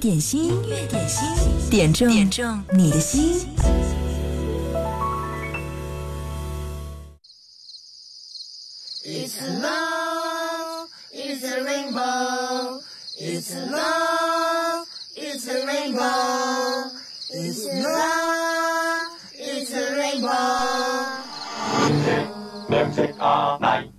点心，音乐点心，点中，点中你的心。It's love, it's a rainbow. It's love, it's a rainbow. It's love, it's a rainbow. Music, Music all night.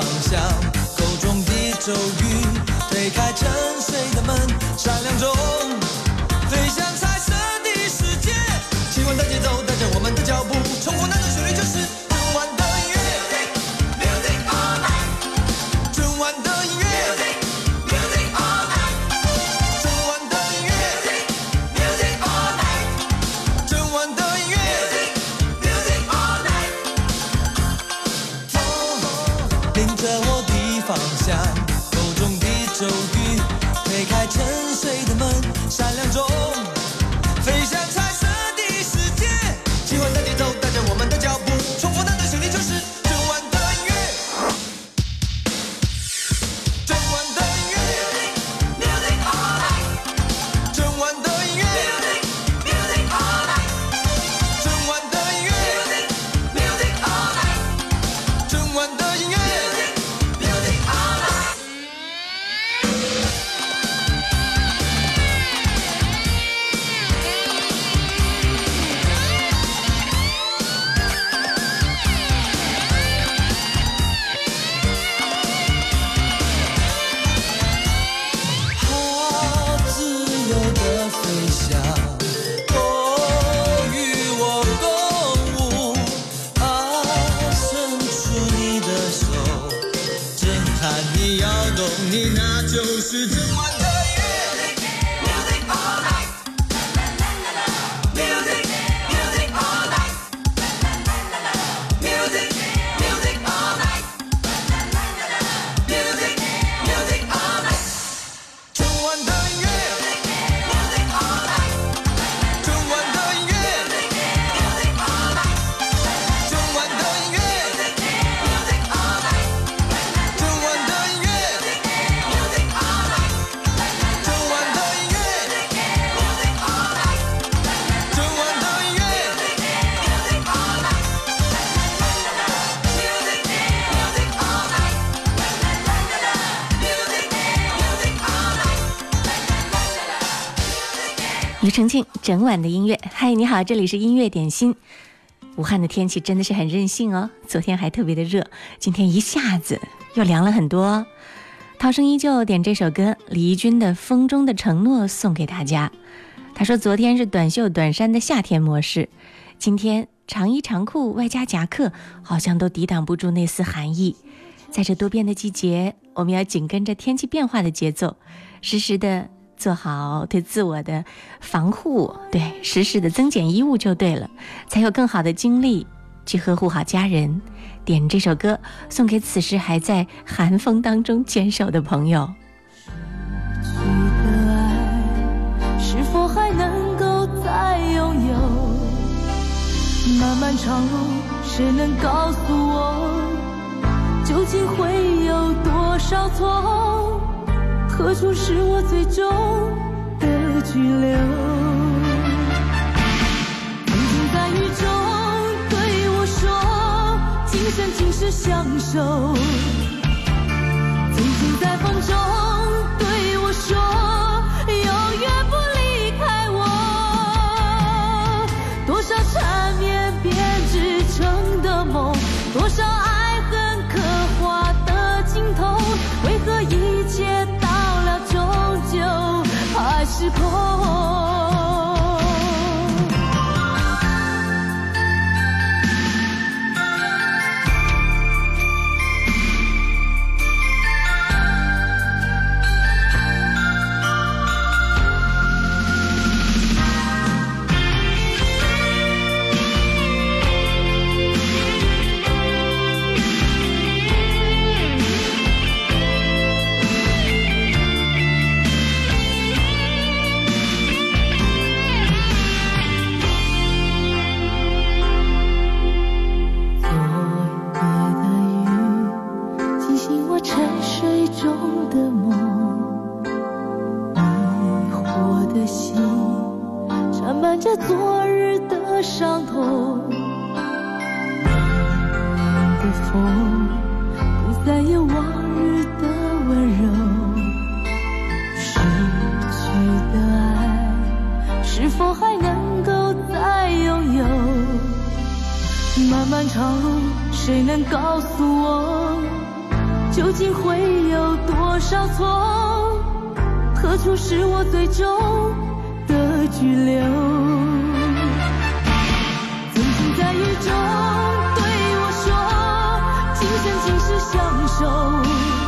方向，口中的咒语，推开沉睡的门，闪亮中。重庆整晚的音乐，嗨，你好，这里是音乐点心。武汉的天气真的是很任性哦，昨天还特别的热，今天一下子又凉了很多。涛声依旧点这首歌，李翊君的《风中的承诺》送给大家。他说，昨天是短袖短衫的夏天模式，今天长衣长裤外加夹克，好像都抵挡不住那丝寒意。在这多变的季节，我们要紧跟着天气变化的节奏，时时的。做好对自我的防护，对时时的增减衣物就对了，才有更好的精力去呵护好家人。点这首歌送给此时还在寒风当中坚守的朋友。失去的爱是否还能够再拥有？漫漫长路谁能告诉我，究竟会有多少错？何处是我最终的居留？曾经在雨中对我说，今生今世相守。曾经在风中对我说。漫长路，谁能告诉我，究竟会有多少错？何处是我最终的居留？曾经在雨中对我说，今生今世相守。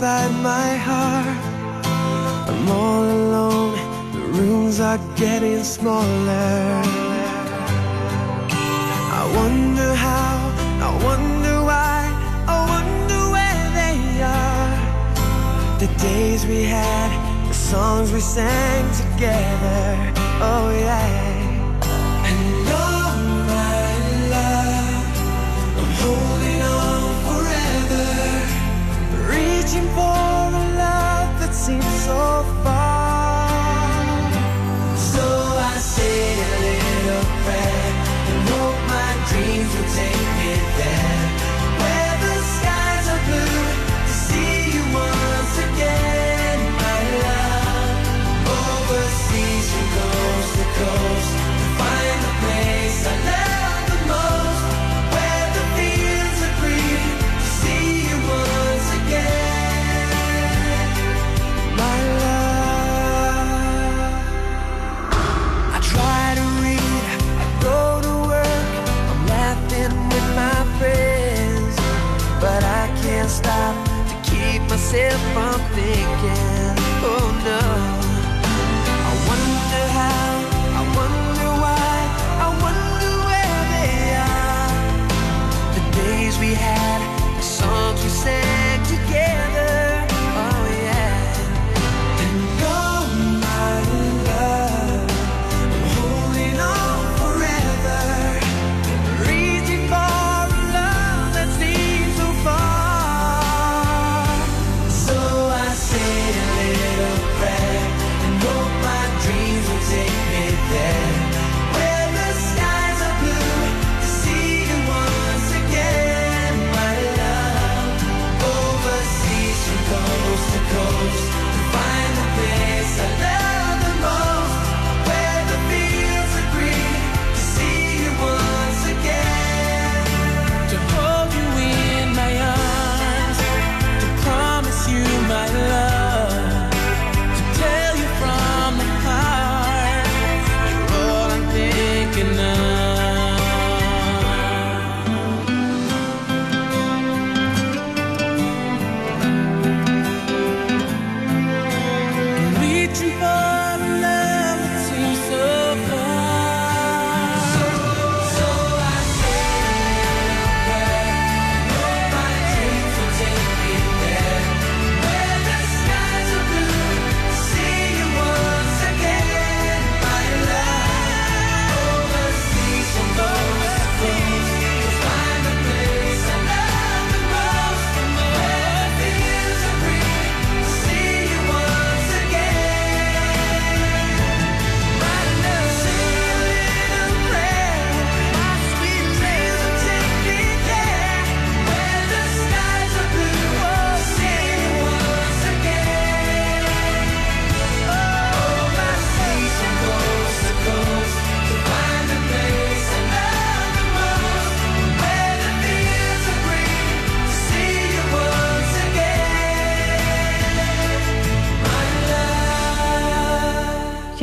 inside my heart I'm all alone, the rooms are getting smaller I wonder how, I wonder why, I wonder where they are The days we had, the songs we sang together, oh yeah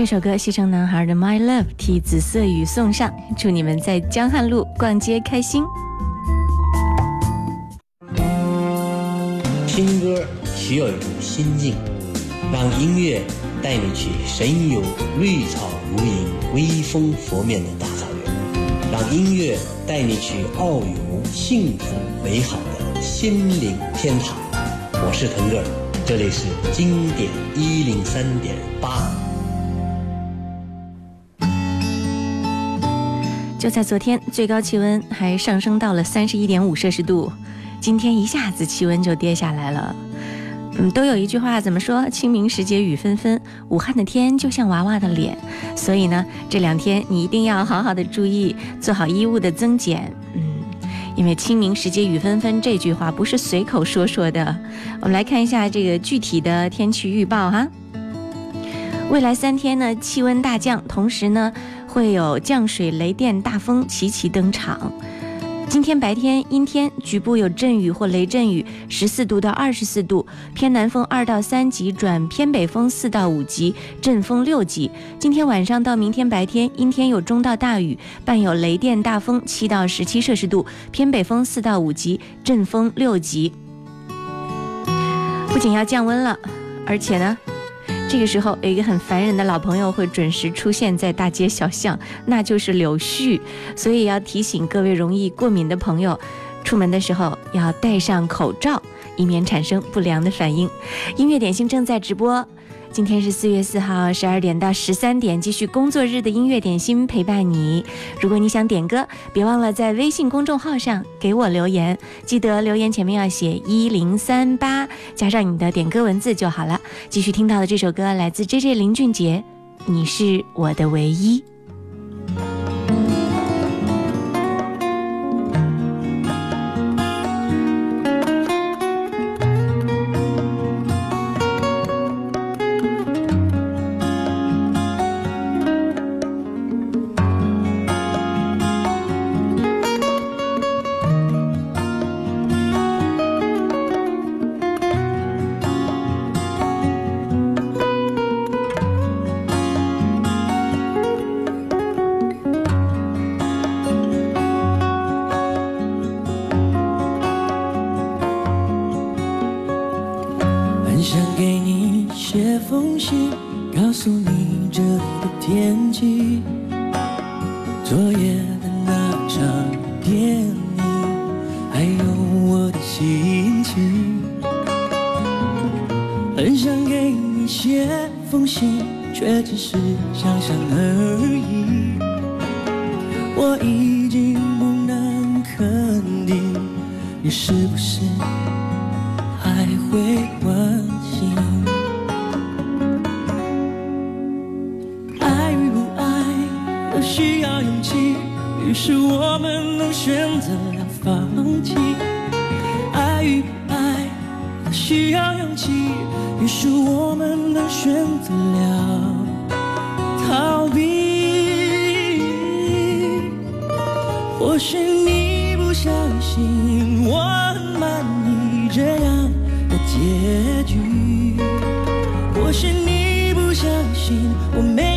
首歌《西城男孩》的《My Love》替紫色雨送上，祝你们在江汉路逛街开心。听歌需要一种心境，让音乐带你去神游绿草如茵、微风拂面的大草原；让音乐带你去遨游幸福美好的心灵天堂。我是腾哥，这里是经典一零三点八。就在昨天，最高气温还上升到了三十一点五摄氏度，今天一下子气温就跌下来了。嗯，都有一句话怎么说？清明时节雨纷纷，武汉的天就像娃娃的脸。所以呢，这两天你一定要好好的注意，做好衣物的增减。嗯，因为清明时节雨纷纷这句话不是随口说说的。我们来看一下这个具体的天气预报哈。未来三天呢，气温大降，同时呢。会有降水、雷电、大风齐齐登场。今天白天阴天，局部有阵雨或雷阵雨，十四度到二十四度，偏南风二到三级转偏北风四到五级，阵风六级。今天晚上到明天白天阴天有中到大雨，伴有雷电大风，七到十七摄氏度，偏北风四到五级，阵风六级。不仅要降温了，而且呢？这个时候，有一个很烦人的老朋友会准时出现在大街小巷，那就是柳絮。所以要提醒各位容易过敏的朋友，出门的时候要戴上口罩。以免产生不良的反应。音乐点心正在直播，今天是四月四号，十二点到十三点，继续工作日的音乐点心陪伴你。如果你想点歌，别忘了在微信公众号上给我留言，记得留言前面要写一零三八加上你的点歌文字就好了。继续听到的这首歌来自 J.J. 林俊杰，《你是我的唯一》。都需要勇气，于是我们选择了放弃。爱与不爱都需要勇气，于是我们选择了逃避。或许你不相信我，很满意这样的结局。或许你不相信我。没。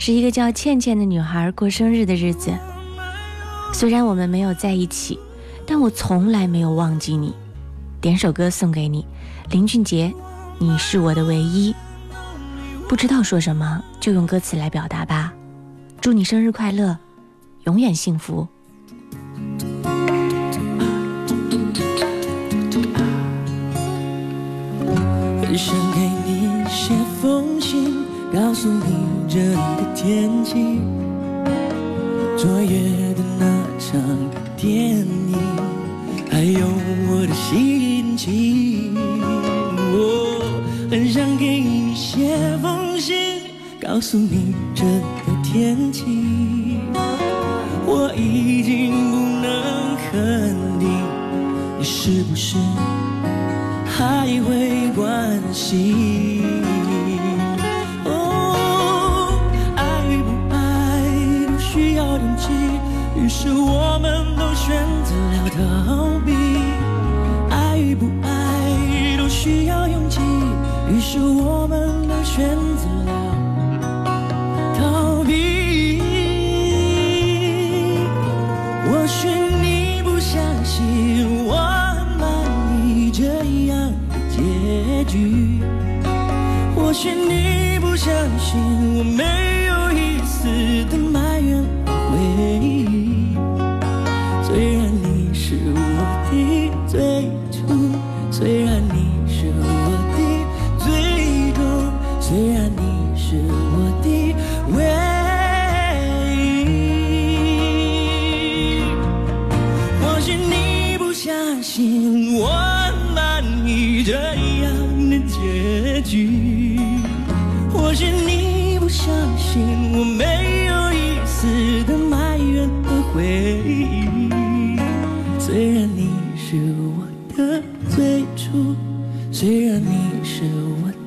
是一个叫倩倩的女孩过生日的日子。虽然我们没有在一起，但我从来没有忘记你。点首歌送给你，林俊杰，你是我的唯一。不知道说什么，就用歌词来表达吧。祝你生日快乐，永远幸福。很想给你写封信，告诉你。这里的天气，昨夜的那场电影，还有我的心情。我很想给你写封信，告诉你这个天气，我已经不能肯定你是不是还会关心。选择了逃避。或许你不相信，我很满意这样的结局。或许你不相信，我。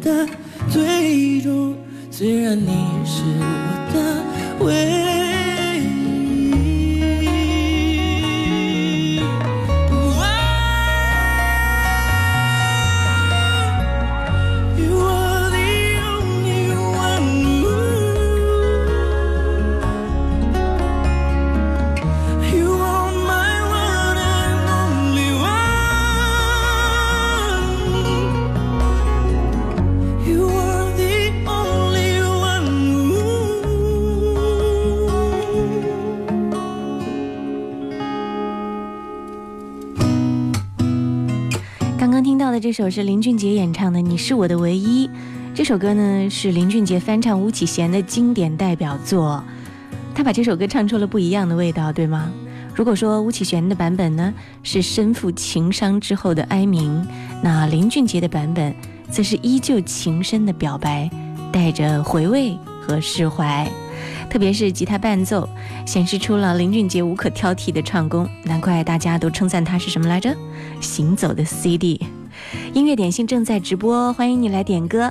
的最终，虽然你是我的唯一。这首是林俊杰演唱的《你是我的唯一》，这首歌呢是林俊杰翻唱吴启贤的经典代表作，他把这首歌唱出了不一样的味道，对吗？如果说吴启贤的版本呢是身负情伤之后的哀鸣，那林俊杰的版本则是依旧情深的表白，带着回味和释怀。特别是吉他伴奏显示出了林俊杰无可挑剔的唱功，难怪大家都称赞他是什么来着？行走的 CD。音乐点心正在直播，欢迎你来点歌。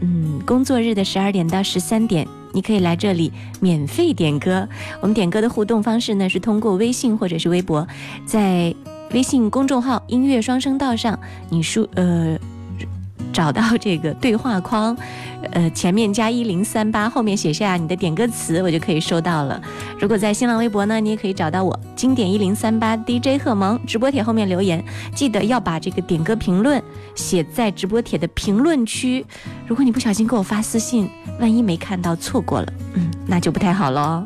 嗯，工作日的十二点到十三点，你可以来这里免费点歌。我们点歌的互动方式呢是通过微信或者是微博，在微信公众号“音乐双声道”上，你输呃找到这个对话框。呃，前面加一零三八，后面写下你的点歌词，我就可以收到了。如果在新浪微博呢，你也可以找到我，经典一零三八 DJ 贺萌直播帖后面留言，记得要把这个点歌评论写在直播帖的评论区。如果你不小心给我发私信，万一没看到错过了，嗯，那就不太好喽。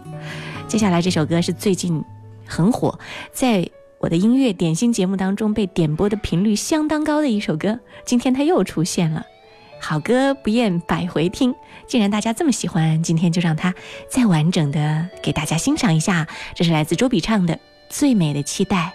接下来这首歌是最近很火，在我的音乐点心节目当中被点播的频率相当高的一首歌，今天它又出现了。好歌不厌百回听，既然大家这么喜欢，今天就让它再完整的给大家欣赏一下。这是来自周笔畅的《最美的期待》。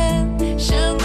想。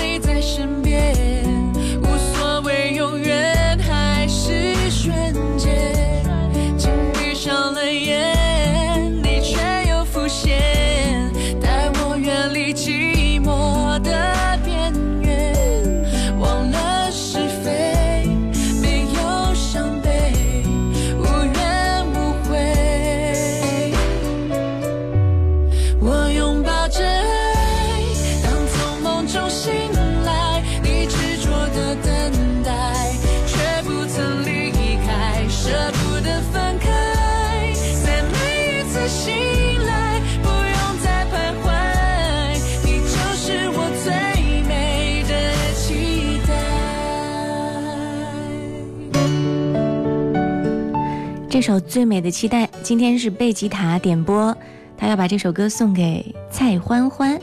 这首最美的期待，今天是贝吉塔点播，他要把这首歌送给蔡欢欢，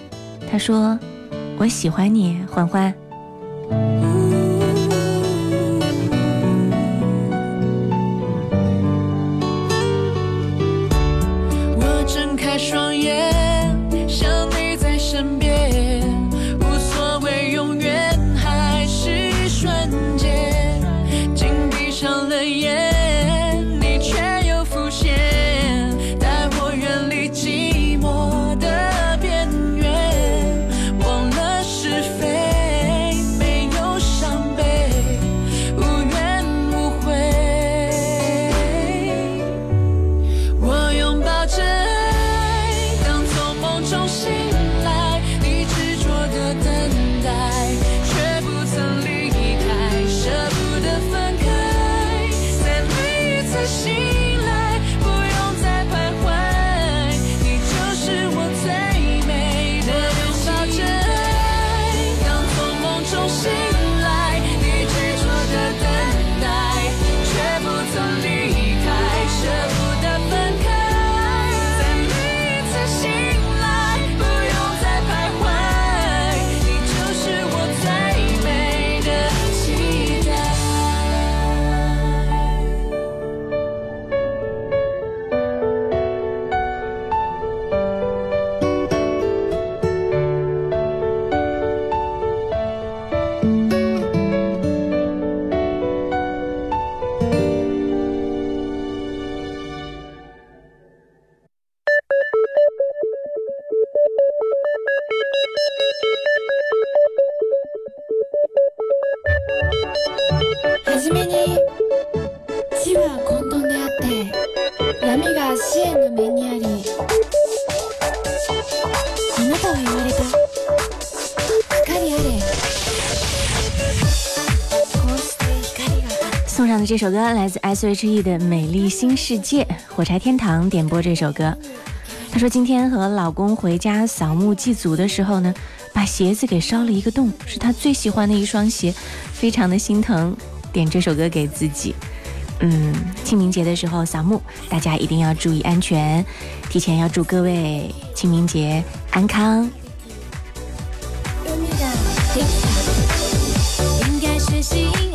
他说：“我喜欢你，欢欢。”这首歌来自 S.H.E 的《美丽新世界》，火柴天堂点播这首歌。她说今天和老公回家扫墓祭祖的时候呢，把鞋子给烧了一个洞，是她最喜欢的一双鞋，非常的心疼。点这首歌给自己。嗯，清明节的时候扫墓，大家一定要注意安全。提前要祝各位清明节安康。应该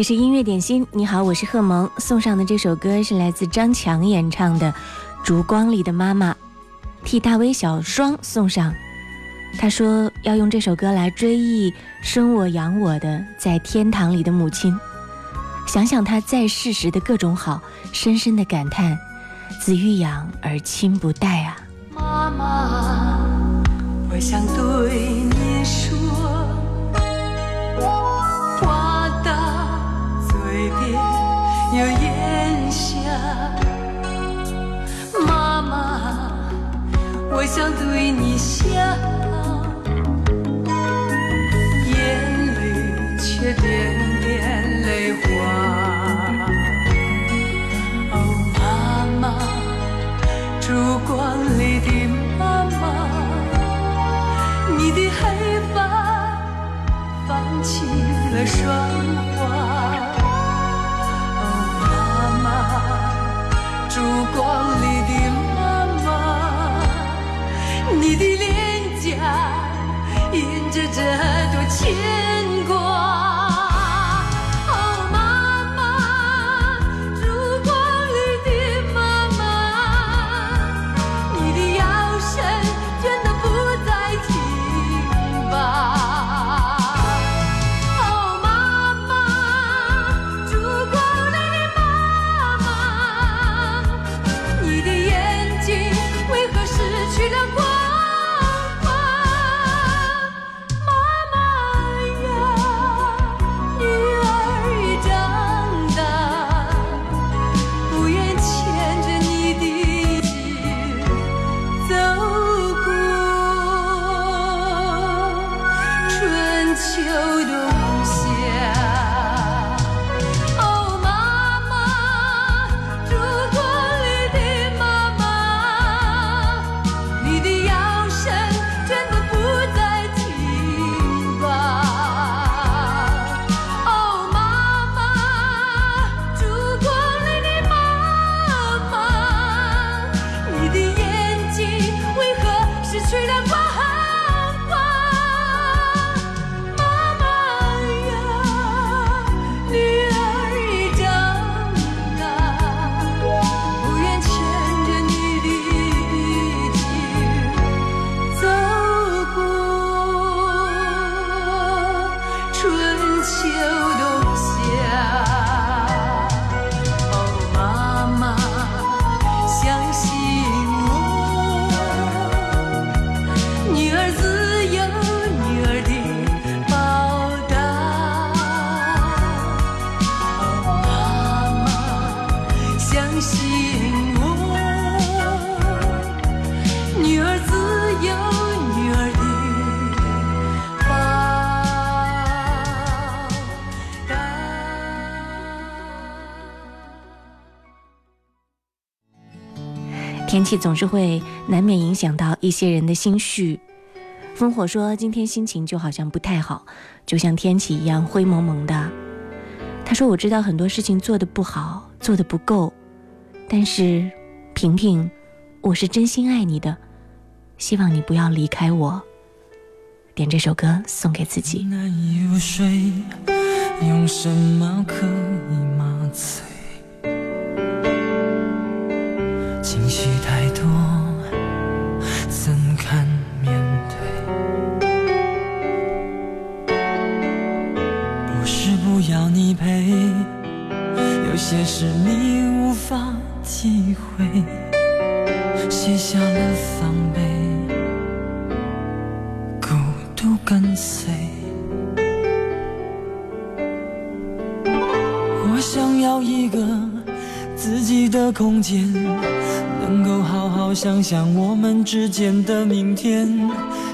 你是音乐点心，你好，我是贺萌。送上的这首歌是来自张强演唱的《烛光里的妈妈》，替大 V 小双送上。他说要用这首歌来追忆生我养我的在天堂里的母亲，想想她在世时的各种好，深深的感叹：子欲养而亲不待啊。妈妈，我想对。又咽下，妈妈，我想对你笑，眼里却点点泪花。哦，妈妈，烛光里的妈妈，你的黑发泛起了霜花。光里的妈妈，你的脸颊印着这多牵总是会难免影响到一些人的心绪。烽火说今天心情就好像不太好，就像天气一样灰蒙蒙的。他说我知道很多事情做得不好，做得不够，但是平平，我是真心爱你的，希望你不要离开我。点这首歌送给自己。些是你无法体会，卸下了防备，孤独跟随。我想要一个自己的空间，能够好好想想我们之间的明天。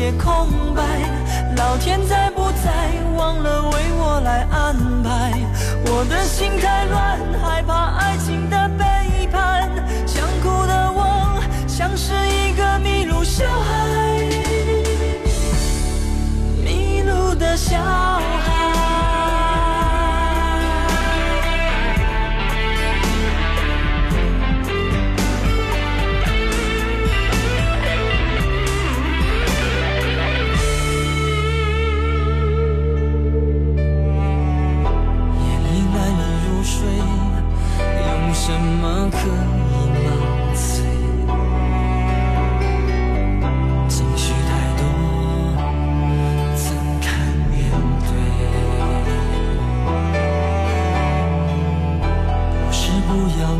也空白，老天在不在？忘了为我来安排，我的心太乱，害怕爱情的背叛，想哭的我像是一个迷路小孩，迷路的小。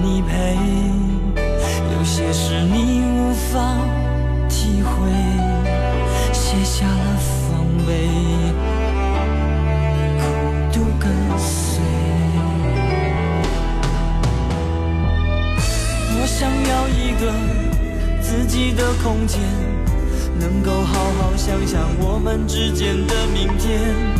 你陪，有些事你无法体会，卸下了防备，孤独跟随。我想要一个自己的空间，能够好好想想我们之间的明天。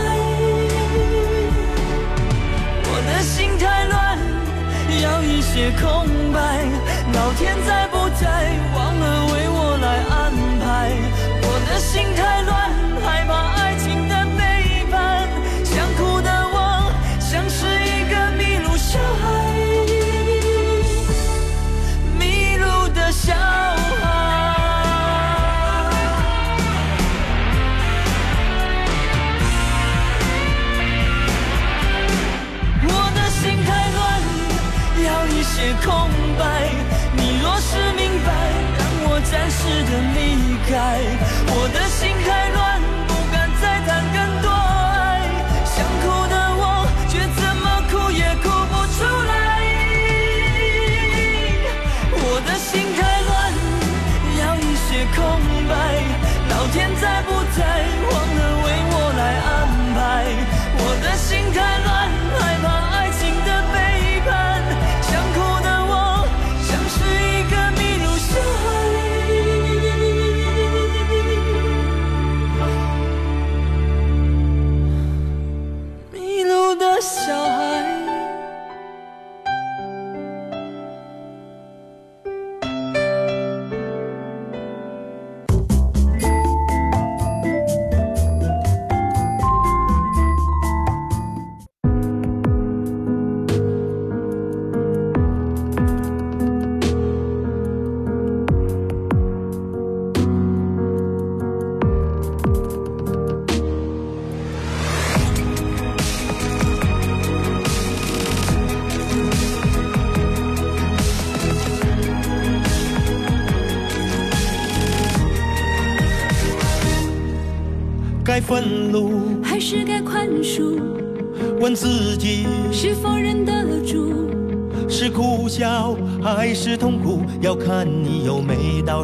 些空白，老天在不在？忘了为我来安排，我的心太乱。sky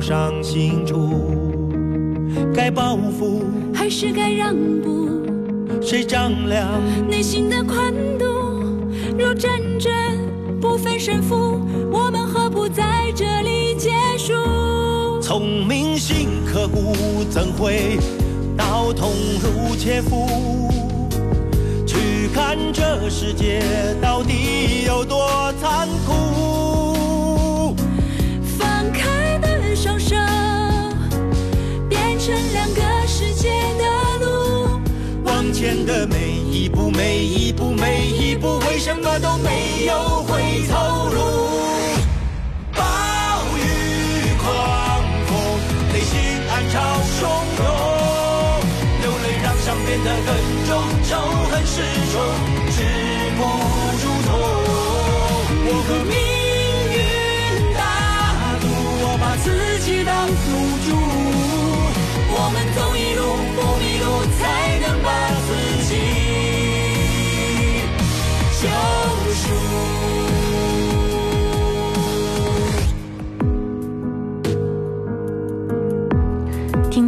伤心处，该报复还是该让步？谁丈量内心的宽度？如战争不分胜负，我们何不在这里结束？聪明心刻骨，怎会刀痛如切肤？去看这世界到底有多残酷？前的每一步，每一步，每一步，为什么都没有回？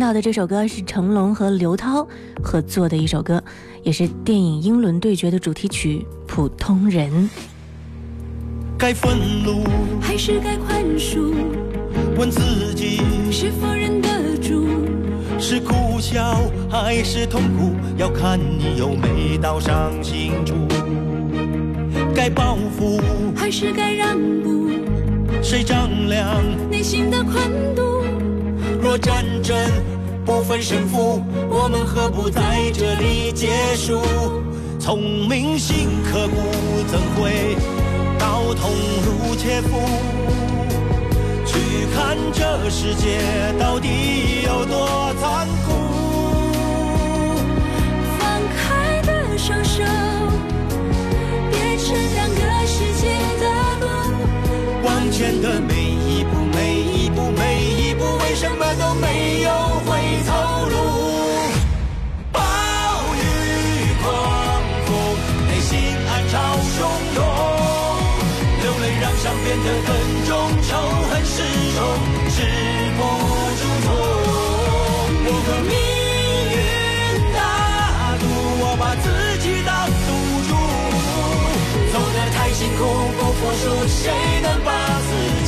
唱的这首歌是成龙和刘涛合作的一首歌，也是电影《英伦对决》的主题曲《普通人》。该愤怒还是该宽恕？问自己是否忍得住？是苦笑还是痛苦？要看你有没到伤心处。该报复还是该让步？谁丈量内心的宽度？若战争。不分胜负，我们何不在这里结束？从铭心刻骨，怎会到痛如切肤？去看这世界到底有多残酷？放开的双手，变成两个世界的路。完全的美。一步每一步每一步，为什么都没有回头路？暴雨狂风，内心暗潮汹涌，流泪让伤变得很重，仇恨始终止不住痛。我和命运打赌，我把自己当赌注，走得太辛苦，不服输，谁能把自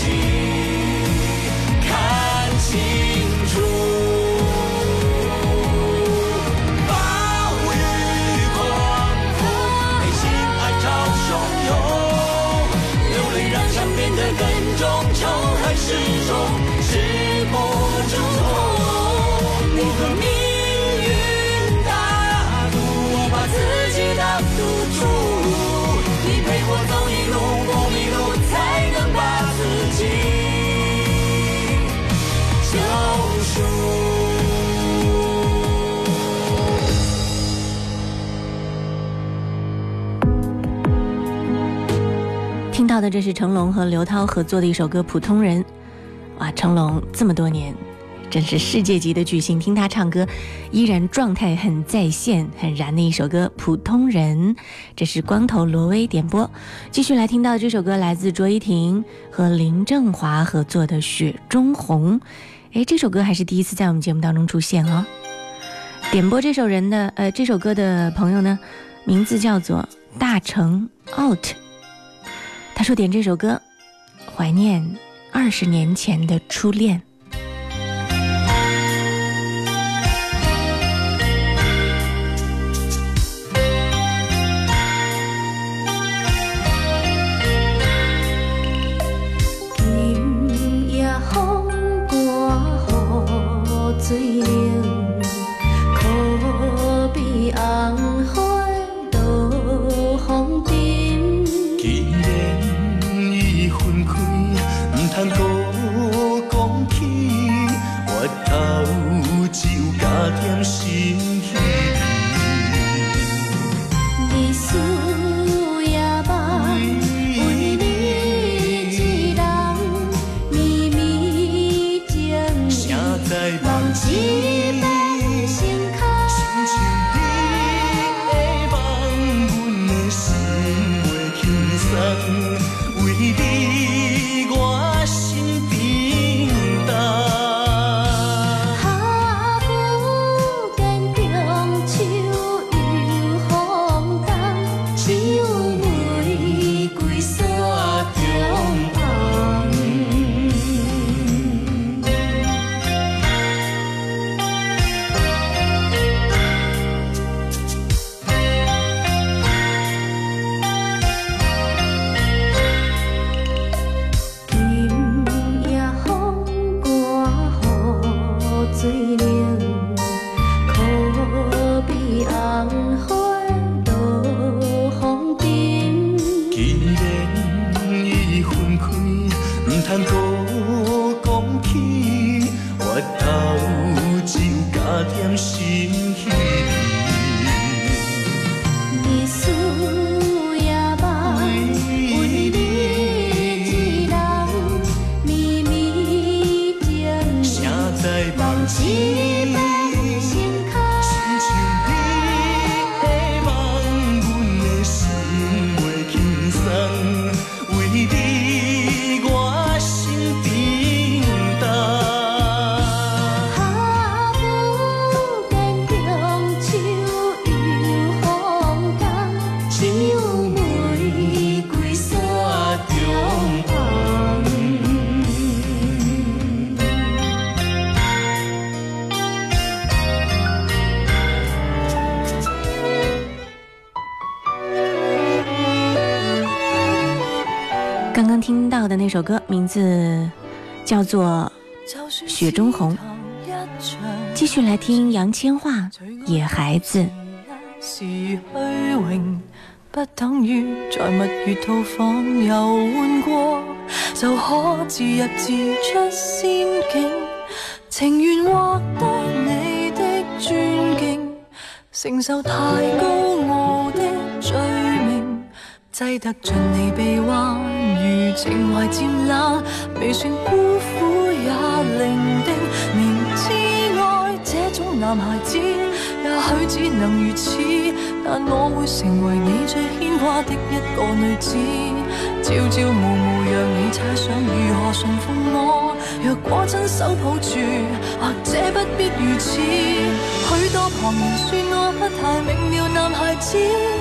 终究还是终，止不住痛。听到的这是成龙和刘涛合作的一首歌《普通人》，哇，成龙这么多年，真是世界级的巨星。听他唱歌，依然状态很在线，很燃的一首歌《普通人》。这是光头罗威点播。继续来听到这首歌，来自卓依婷和林振华合作的《雪中红》。哎，这首歌还是第一次在我们节目当中出现哦。点播这首人的呃这首歌的朋友呢，名字叫做大成 out。他说：“点这首歌，怀念二十年前的初恋。”首歌名字叫做雪中红继续来听杨千嬅野孩子不等于在蜜月套房游玩过就可自入自出仙境情愿获得你的尊敬承受太高傲的罪名挤得尽你臂弯情怀渐冷，未算孤苦也伶仃。明知爱这种男孩子，也许只能如此。但我会成为你最牵挂的一个女子。朝朝暮暮，让你猜想如何顺服我。若果亲手抱住，或者不必如此。许多旁人说我不太明了男孩子。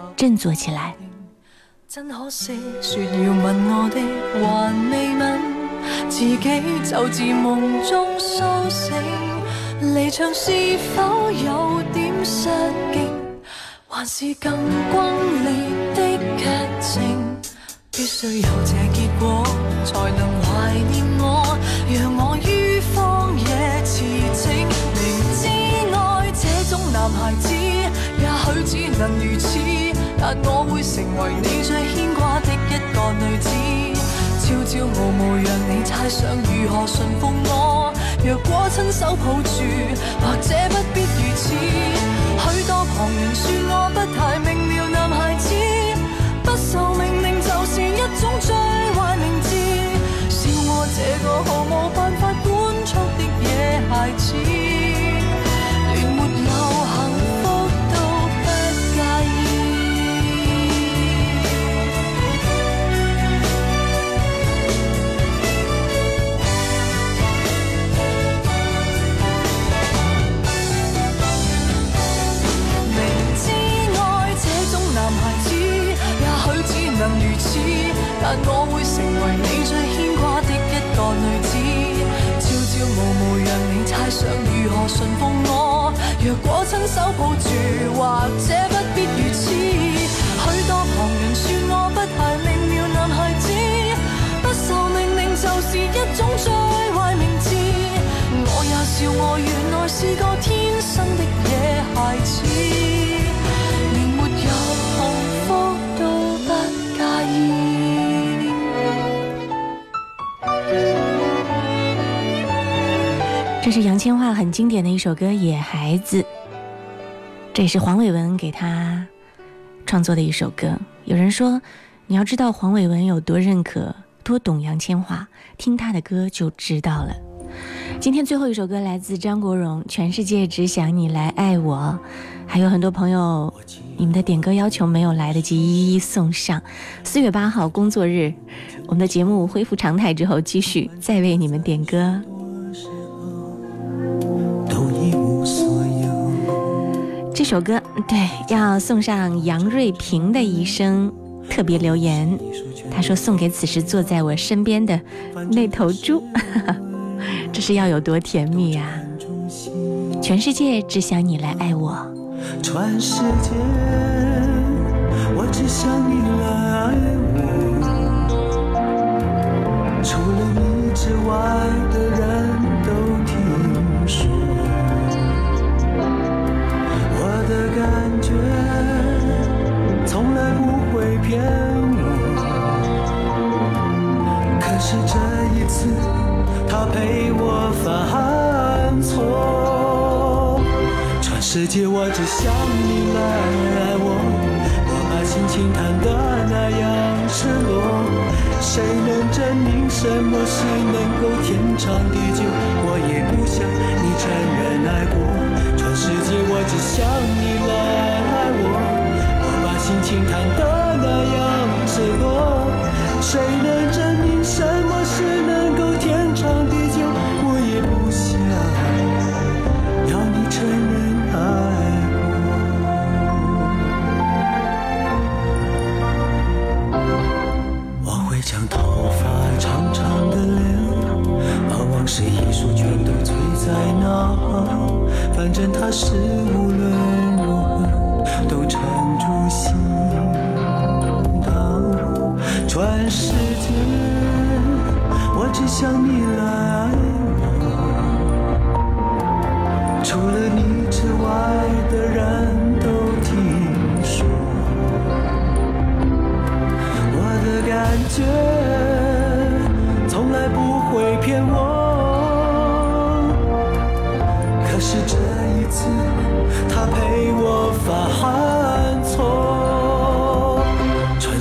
振作起来真可惜说要吻我的还未吻自己就自梦中苏醒离场是否有点失敬还是更轰烈的剧情必须有这结果才能怀念我让我于荒野驰骋明知爱这种男孩子也许只能如此但我会成为你最牵挂的一个女子，朝朝暮暮让你猜想如何驯服我。若果亲手抱住，或者不必如此。许多旁人说我不太明了，男孩子不受命令就是一种最坏名字。笑我这个毫无。信奉我，若果亲手抱住，或者不必如此。许多旁人说我不太明了，男孩子不受命令就是一种最坏名字。我也笑我原来是个天生的。是杨千嬅很经典的一首歌《野孩子》，这也是黄伟文给他创作的一首歌。有人说，你要知道黄伟文有多认可、多懂杨千嬅，听他的歌就知道了。今天最后一首歌来自张国荣，《全世界只想你来爱我》。还有很多朋友，你们的点歌要求没有来得及一一送上。四月八号工作日，我们的节目恢复常态之后，继续再为你们点歌。这首歌对要送上杨瑞平的一生特别留言，他说送给此时坐在我身边的那头猪，这是要有多甜蜜啊！全世界只想你来爱我，全世界我只想你来爱我，除了你之外的人。说我，的感觉从来不会骗我，可是这一次他陪我犯错。全世界我只想你来爱我，我把心情谈得那样赤裸。谁能证明什么是能够天长地久？我也不想你承认爱过，全世界我只想你来爱我。我把心情看得那样赤裸，谁能证明什么是能够天长？是一术全都醉在那，反正他是无论如何都缠住心。当全世界我只想你来爱我，除了你之外的人都听说我的感觉。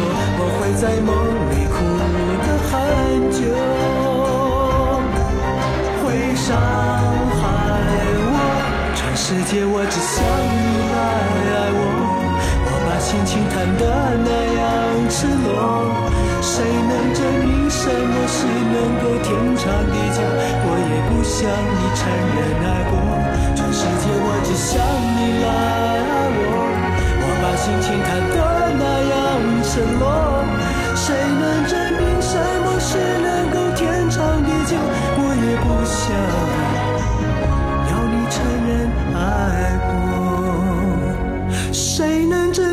我会在梦里哭得很久，会伤害我。全世界我只想你来爱我，我把心情谈得那样赤裸。谁能证明什么事能够天长地久？我也不想你承认爱过。全世界我只想你来爱我，我把心情谈得那样。承诺，谁能证明什么是能够天长地久？我也不想要你承认爱过。谁能？证？